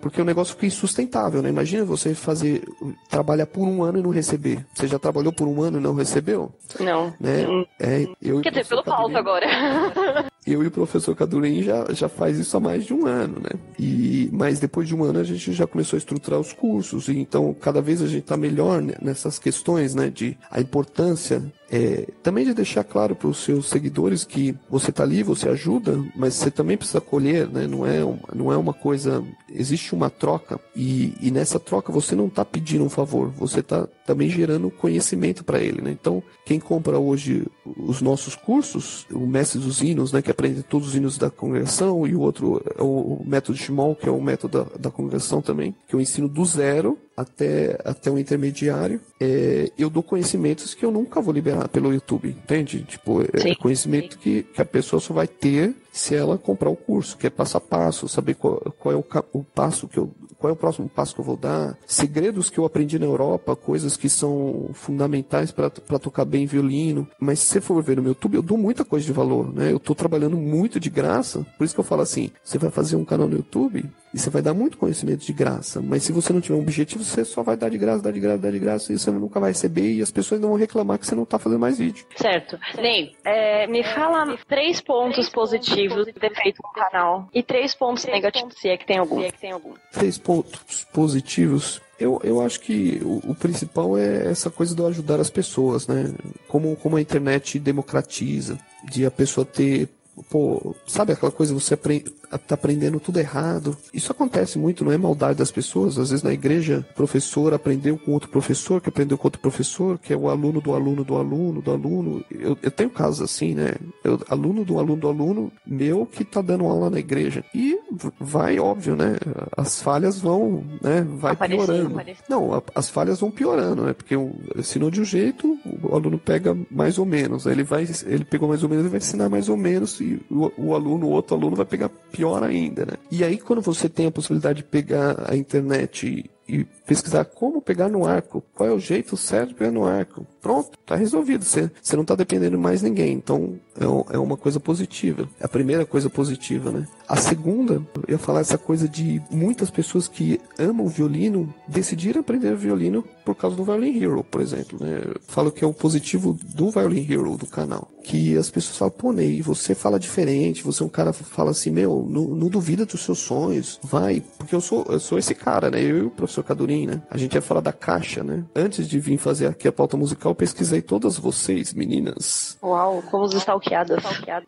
Porque o negócio fica insustentável, né? Imagina você fazer. trabalhar por um ano e não receber. Você já trabalhou por um ano e não recebeu? Não. Né? É, eu Quer dizer, pelo Cadurim- agora. eu e o professor Cadurim já, já faz isso há mais de um ano, né? E, mas depois de um ano a gente já começou a estruturar os cursos, e então cada vez a gente está melhor nessas questões, né? De a importância é, também de deixar claro para os seus seguidores que você está ali, você ajuda, mas você também precisa colher, né? Não é, um- não é uma coisa. Existe uma troca, e, e nessa troca você não está pedindo um favor, você está também gerando conhecimento para ele, né? Então, quem compra hoje os nossos cursos, o Mestre dos Hinos, né? Que aprende todos os hinos da congregação, e o outro é o, o método Shimon, que é o método da, da congregação também, que eu ensino do zero até, até um intermediário, é, eu dou conhecimentos que eu nunca vou liberar pelo YouTube, entende? Tipo, é sim, conhecimento que, que a pessoa só vai ter se ela comprar o curso, que é passo a passo, saber qual, qual é o, o, passo que eu, qual é o próximo passo que eu vou dar, segredos que eu aprendi na Europa, coisas que são fundamentais para tocar bem violino. Mas se você for ver no meu YouTube, eu dou muita coisa de valor, né? Eu estou trabalhando muito de graça, por isso que eu falo assim: você vai fazer um canal no YouTube e você vai dar muito conhecimento de graça, mas se você não tiver um objetivo, você só vai dar de graça, dar de graça, dar de graça, e você nunca vai receber e as pessoas não vão reclamar que você não está fazendo mais vídeo. Certo. Ney, é, me fala três pontos positivos de ter feito no canal e três pontos negativos, se é que tem algum. Se é que tem algum. Três pontos positivos. Eu, eu acho que o, o, principal é essa coisa do ajudar as pessoas, né? Como, como a internet democratiza, de a pessoa ter pô, sabe aquela coisa, você aprende, tá aprendendo tudo errado. Isso acontece muito, não é maldade das pessoas. Às vezes na igreja, o professor aprendeu com outro professor, que aprendeu com outro professor, que é o aluno do aluno do aluno do aluno. Eu, eu tenho casos assim, né? Eu, aluno do aluno do aluno meu que tá dando aula na igreja. E vai, óbvio, né? As falhas vão, né? Vai aparecendo, piorando. Aparecendo. Não, as falhas vão piorando, né? Porque eu ensinou de um jeito, o aluno pega mais ou menos. Aí ele vai, ele pegou mais ou menos, ele vai ensinar mais ou menos e o, o aluno, o outro aluno vai pegar pior ainda, né? E aí quando você tem a possibilidade de pegar a internet e pesquisar como pegar no arco, qual é o jeito certo de pegar no arco. Pronto, tá resolvido. Você, você não tá dependendo mais de ninguém. Então é, é uma coisa positiva. É a primeira coisa positiva, né? A segunda, eu ia falar essa coisa de muitas pessoas que amam violino decidiram aprender violino por causa do Violin Hero, por exemplo. Né? Eu falo que é o positivo do Violin Hero do canal. Que as pessoas falam, pô, Ney, você fala diferente, você é um cara que fala assim, meu, não, não duvida dos seus sonhos, vai. Porque eu sou, eu sou esse cara, né? Eu e o professor Cadurim, né? A gente ia falar da caixa, né? Antes de vir fazer aqui a pauta musical, eu pesquisei todas vocês, meninas. Uau, como os stalkeadas.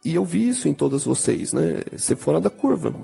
E eu vi isso em todas vocês, né? Ser fora da curva.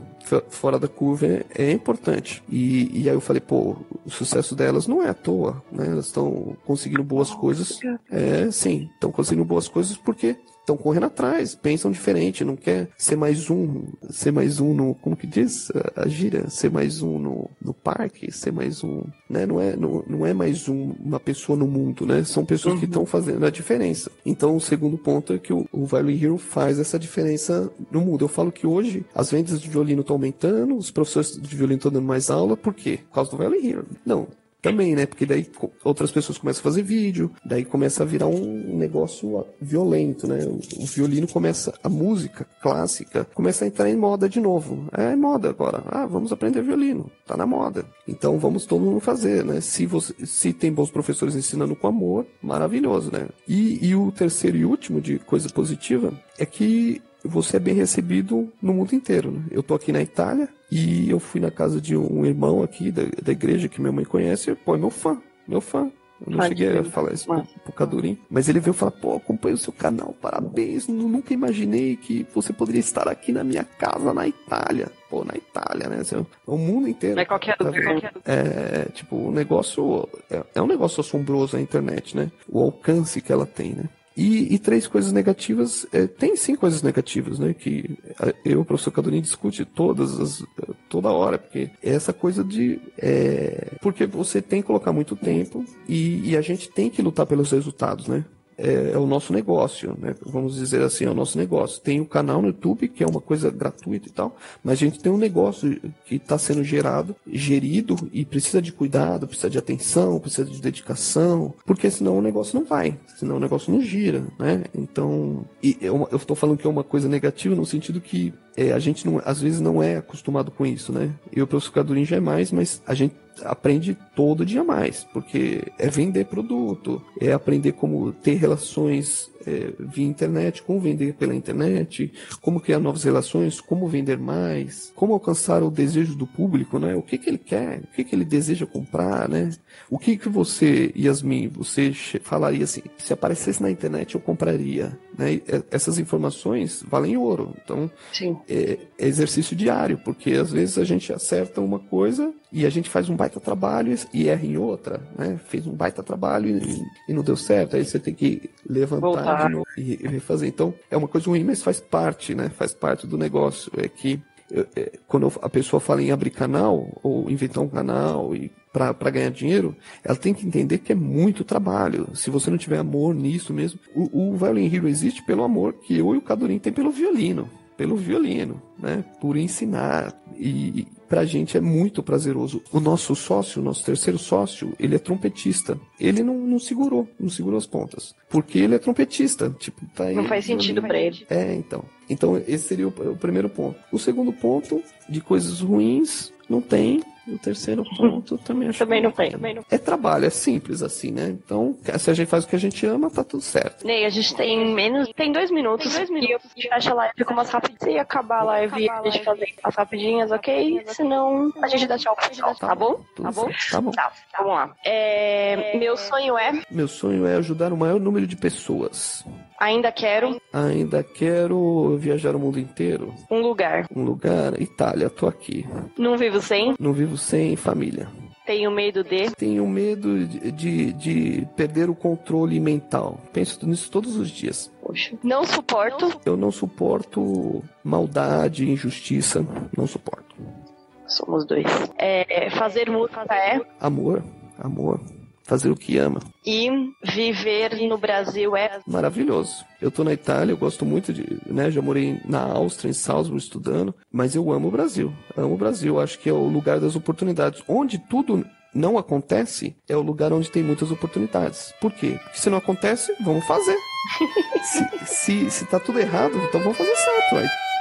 Fora da curva é, é importante. E, e aí eu falei, pô, o sucesso delas não é à toa, né? Elas estão conseguindo boas coisas. É, sim, estão conseguindo boas coisas porque estão correndo atrás, pensam diferente, não quer ser mais um, ser mais um no, como que diz a, a gira, ser mais um no, no parque, ser mais um, né, não é, não, não é mais um, uma pessoa no mundo, né, são pessoas uhum. que estão fazendo a diferença. Então o segundo ponto é que o, o Violin Hero faz essa diferença no mundo. Eu falo que hoje as vendas de violino estão aumentando, os professores de violino estão dando mais aula, por quê? Por causa do Violin Hero. Não, também, né? Porque daí outras pessoas começam a fazer vídeo, daí começa a virar um negócio violento, né? O violino começa, a música clássica começa a entrar em moda de novo. É moda agora. Ah, vamos aprender violino. Tá na moda. Então vamos todo mundo fazer, né? Se, você, se tem bons professores ensinando com amor, maravilhoso, né? E, e o terceiro e último de coisa positiva é que você é bem recebido no mundo inteiro. Né? Eu tô aqui na Itália e eu fui na casa de um irmão aqui da, da igreja que minha mãe conhece, e, pô, é meu fã, meu fã. Eu não cheguei a falar isso pro, pro Cadurim, mas ele veio falar, pô, acompanho o seu canal, parabéns, nunca imaginei que você poderia estar aqui na minha casa na Itália. Pô, na Itália, né? O mundo inteiro. É qualquer tá lugar. É, tipo, o negócio, é, é um negócio assombroso a internet, né? O alcance que ela tem, né? E, e, três coisas negativas, é, tem sim coisas negativas, né? Que eu, o professor Cadorini, discute todas as, toda hora, porque é essa coisa de. É, porque você tem que colocar muito tempo e, e a gente tem que lutar pelos resultados, né? É, é, o nosso negócio, né? Vamos dizer assim, é o nosso negócio. Tem o canal no YouTube, que é uma coisa gratuita e tal, mas a gente tem um negócio que está sendo gerado, gerido e precisa de cuidado, precisa de atenção, precisa de dedicação, porque senão o negócio não vai, senão o negócio não gira, né? Então, e eu estou falando que é uma coisa negativa no sentido que é, a gente não, às vezes não é acostumado com isso, né? Eu, pelo Sucadurim, já é mais, mas a gente aprende todo dia mais, porque é vender produto, é aprender como ter relações é, via internet, como vender pela internet, como criar novas relações, como vender mais, como alcançar o desejo do público, né? O que, que ele quer, o que, que ele deseja comprar, né? O que que você, Yasmin, você falaria assim, se aparecesse na internet eu compraria, né? Essas informações valem ouro, então é, é exercício diário, porque às vezes a gente acerta uma coisa e a gente faz um baita trabalho e erra em outra, né? Fez um baita trabalho e, e não deu certo, aí você tem que levantar Voltar. de novo e refazer. Então, é uma coisa ruim, mas faz parte, né? Faz parte do negócio. É que é, quando a pessoa fala em abrir canal ou inventar um canal e para ganhar dinheiro, ela tem que entender que é muito trabalho. Se você não tiver amor nisso mesmo, o, o Violin Hero existe pelo amor que eu e o Cadorim tem pelo violino, pelo violino, né? Por ensinar e pra gente é muito prazeroso. O nosso sócio, o nosso terceiro sócio, ele é trompetista. Ele não, não segurou, não segurou as pontas. Porque ele é trompetista. Tipo, tá aí, Não faz sentido para ele. É, então. Então, esse seria o, o primeiro ponto. O segundo ponto, de coisas ruins, não tem. E o terceiro ponto também acho Também que não tem. Também não. É trabalho, é simples assim, né? Então, se a gente faz o que a gente ama, tá tudo certo. Ney, a gente tem menos. Tem dois minutos. Tem dois minutos. E eu fecha a live com umas rapidinhas. Se acabar a live, a gente fazer as rapidinhas, ok? Senão, a gente dá tchau pro pessoal, tá bom? Tudo Tá bom? certo, Tá bom. Tá, vamos lá. É, meu sonho é. Meu sonho é ajudar o maior número de pessoas. Ainda quero Ainda quero viajar o mundo inteiro. um lugar. Um lugar, Itália, tô aqui. Não vivo sem. Não vivo sem família. Tenho medo de. Tenho medo de, de, de perder o controle mental. Penso nisso todos os dias. Poxa. Não suporto. Eu não suporto maldade, injustiça. Não suporto. Somos dois. É, fazer música é. Amor, amor. Fazer o que ama. E viver no Brasil é. Maravilhoso. Eu tô na Itália, eu gosto muito de, né, já morei na Áustria, em Salzburg estudando, mas eu amo o Brasil. Amo o Brasil, acho que é o lugar das oportunidades. Onde tudo não acontece, é o lugar onde tem muitas oportunidades. Por quê? Porque se não acontece, vamos fazer. se, se, se tá tudo errado, então vamos fazer certo, vai.